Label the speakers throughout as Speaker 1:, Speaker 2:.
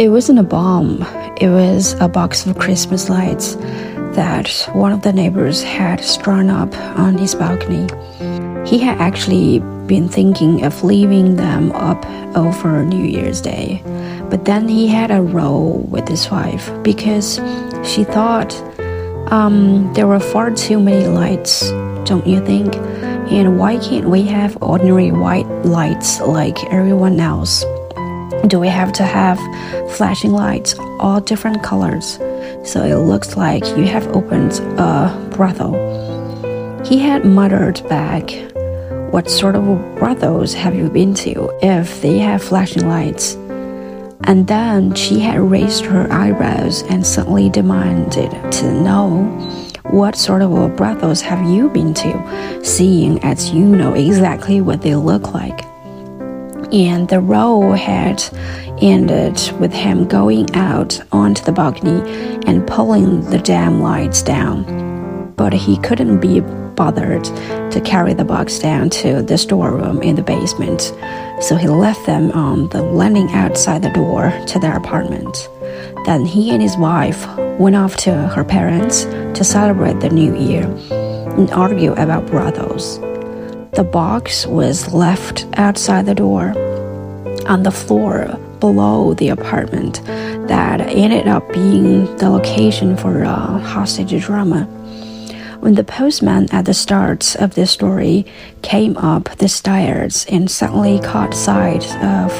Speaker 1: It wasn't a bomb, it was a box of Christmas lights that one of the neighbors had strung up on his balcony. He had actually been thinking of leaving them up over New Year's Day, but then he had a row with his wife because she thought um, there were far too many lights, don't you think? And why can't we have ordinary white lights like everyone else? Do we have to have flashing lights, all different colors, so it looks like you have opened a brothel? He had muttered back, What sort of brothels have you been to if they have flashing lights? And then she had raised her eyebrows and suddenly demanded to know what sort of brothels have you been to, seeing as you know exactly what they look like and the row had ended with him going out onto the balcony and pulling the damn lights down. But he couldn't be bothered to carry the box down to the storeroom in the basement, so he left them on the landing outside the door to their apartment. Then he and his wife went off to her parents to celebrate the new year and argue about brothels. The box was left outside the door on the floor below the apartment that ended up being the location for a hostage drama. When the postman at the start of this story came up the stairs and suddenly caught sight of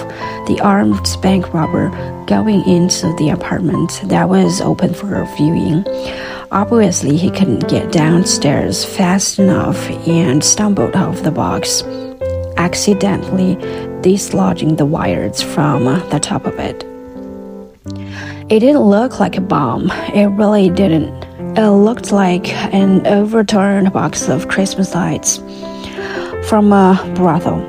Speaker 1: the armed bank robber going into the apartment that was open for viewing, obviously he couldn't get downstairs fast enough and stumbled off the box, accidentally dislodging the wires from the top of it. It didn't look like a bomb, it really didn't. It looked like an overturned box of Christmas lights from a brothel.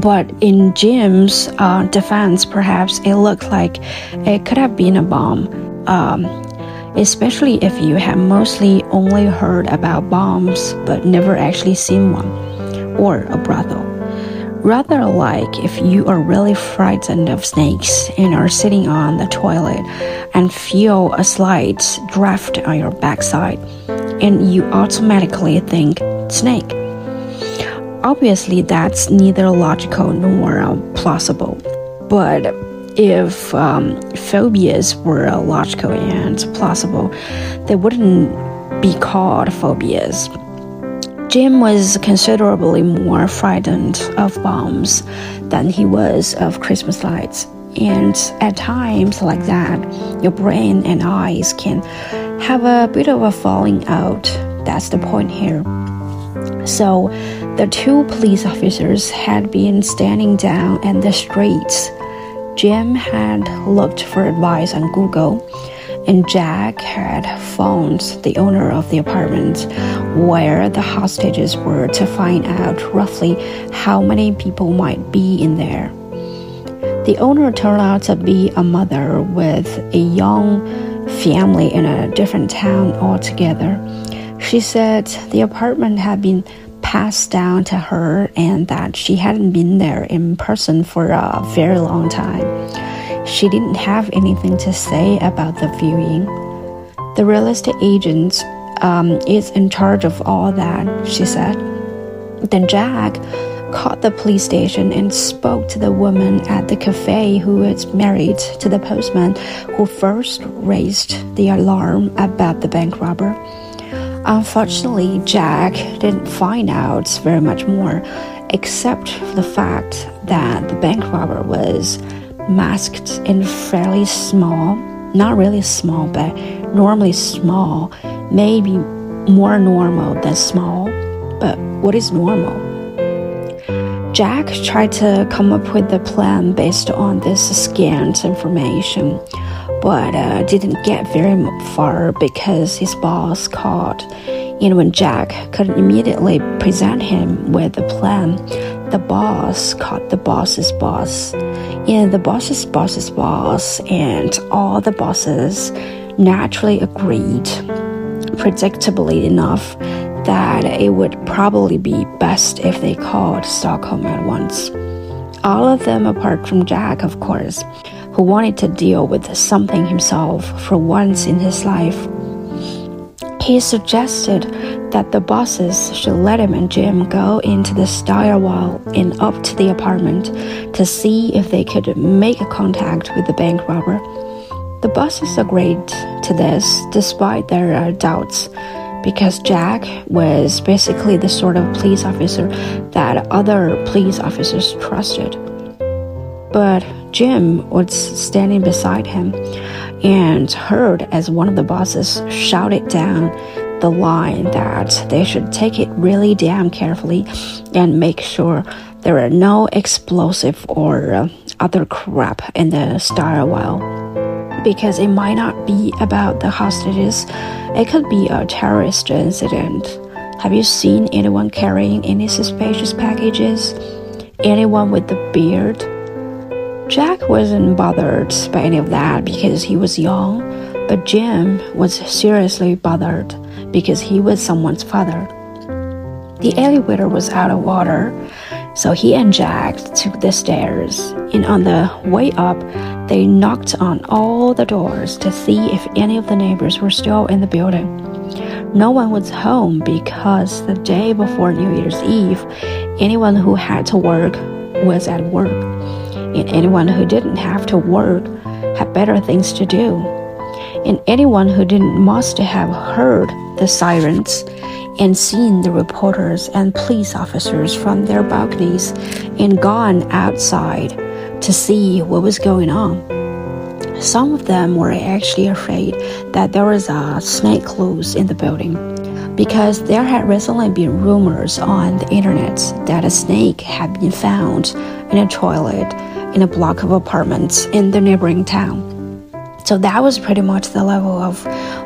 Speaker 1: But in Jim's uh, defense, perhaps it looked like it could have been a bomb, um, especially if you have mostly only heard about bombs but never actually seen one, or a brothel. Rather like if you are really frightened of snakes and are sitting on the toilet and feel a slight draft on your backside, and you automatically think snake. Obviously, that's neither logical nor plausible. But if um, phobias were logical and plausible, they wouldn't be called phobias. Jim was considerably more frightened of bombs than he was of Christmas lights. And at times like that, your brain and eyes can have a bit of a falling out. That's the point here. So, the two police officers had been standing down in the streets. Jim had looked for advice on Google and Jack had phoned the owner of the apartment where the hostages were to find out roughly how many people might be in there. The owner turned out to be a mother with a young family in a different town altogether. She said the apartment had been passed down to her and that she hadn't been there in person for a very long time. She didn't have anything to say about the viewing. The real estate agent um, is in charge of all that, she said. Then Jack called the police station and spoke to the woman at the cafe who was married to the postman who first raised the alarm about the bank robber. Unfortunately, Jack didn't find out very much more, except for the fact that the bank robber was masked and fairly small, not really small, but normally small, maybe more normal than small. But what is normal? Jack tried to come up with a plan based on this scant information, but uh, didn't get very far because his boss called. And when Jack could immediately present him with the plan, the boss caught the boss's boss, and the boss's boss's boss, and all the bosses naturally agreed, predictably enough, that it would probably be best if they called Stockholm at once. All of them, apart from Jack, of course, who wanted to deal with something himself for once in his life. He suggested that the bosses should let him and Jim go into the stairwell and up to the apartment to see if they could make a contact with the bank robber. The bosses agreed to this despite their uh, doubts because Jack was basically the sort of police officer that other police officers trusted. But Jim was standing beside him and heard as one of the bosses shouted down the line that they should take it really damn carefully and make sure there are no explosive or other crap in the stairwell because it might not be about the hostages. It could be a terrorist incident. Have you seen anyone carrying any suspicious packages? Anyone with a beard? Jack wasn't bothered by any of that because he was young, but Jim was seriously bothered because he was someone's father. The elevator was out of water, so he and Jack took the stairs, and on the way up, they knocked on all the doors to see if any of the neighbors were still in the building. No one was home because the day before New Year's Eve, anyone who had to work was at work, and anyone who didn't have to work had better things to do. And anyone who didn't must have heard the sirens and seen the reporters and police officers from their balconies and gone outside to see what was going on. Some of them were actually afraid that there was a snake loose in the building because there had recently been rumors on the internet that a snake had been found in a toilet in a block of apartments in the neighboring town. So that was pretty much the level of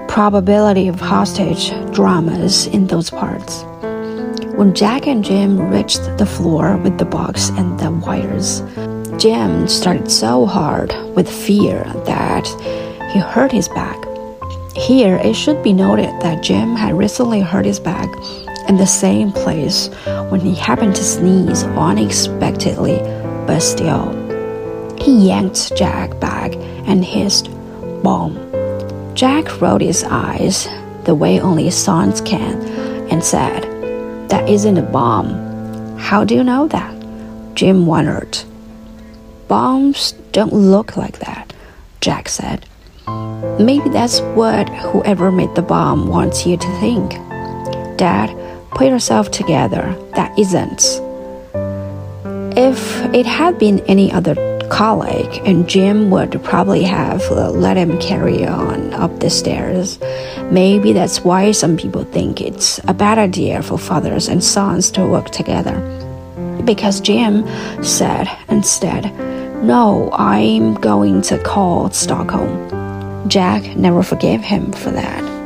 Speaker 1: probability of hostage dramas in those parts. When Jack and Jim reached the floor with the box and the wires, Jim started so hard with fear that he hurt his back. Here, it should be noted that Jim had recently hurt his back in the same place when he happened to sneeze unexpectedly, but still. He yanked Jack back and hissed, Bomb. Jack rolled his eyes the way only sons can and said, That isn't a bomb. How do you know that? Jim wondered. Bombs don't look like that, Jack said. Maybe that's what whoever made the bomb wants you to think. Dad, put yourself together. That isn't. If it had been any other colleague, and Jim would probably have uh, let him carry on up the stairs. Maybe that's why some people think it's a bad idea for fathers and sons to work together. Because Jim said instead, No, I'm going to call Stockholm. Jack never forgave him for that.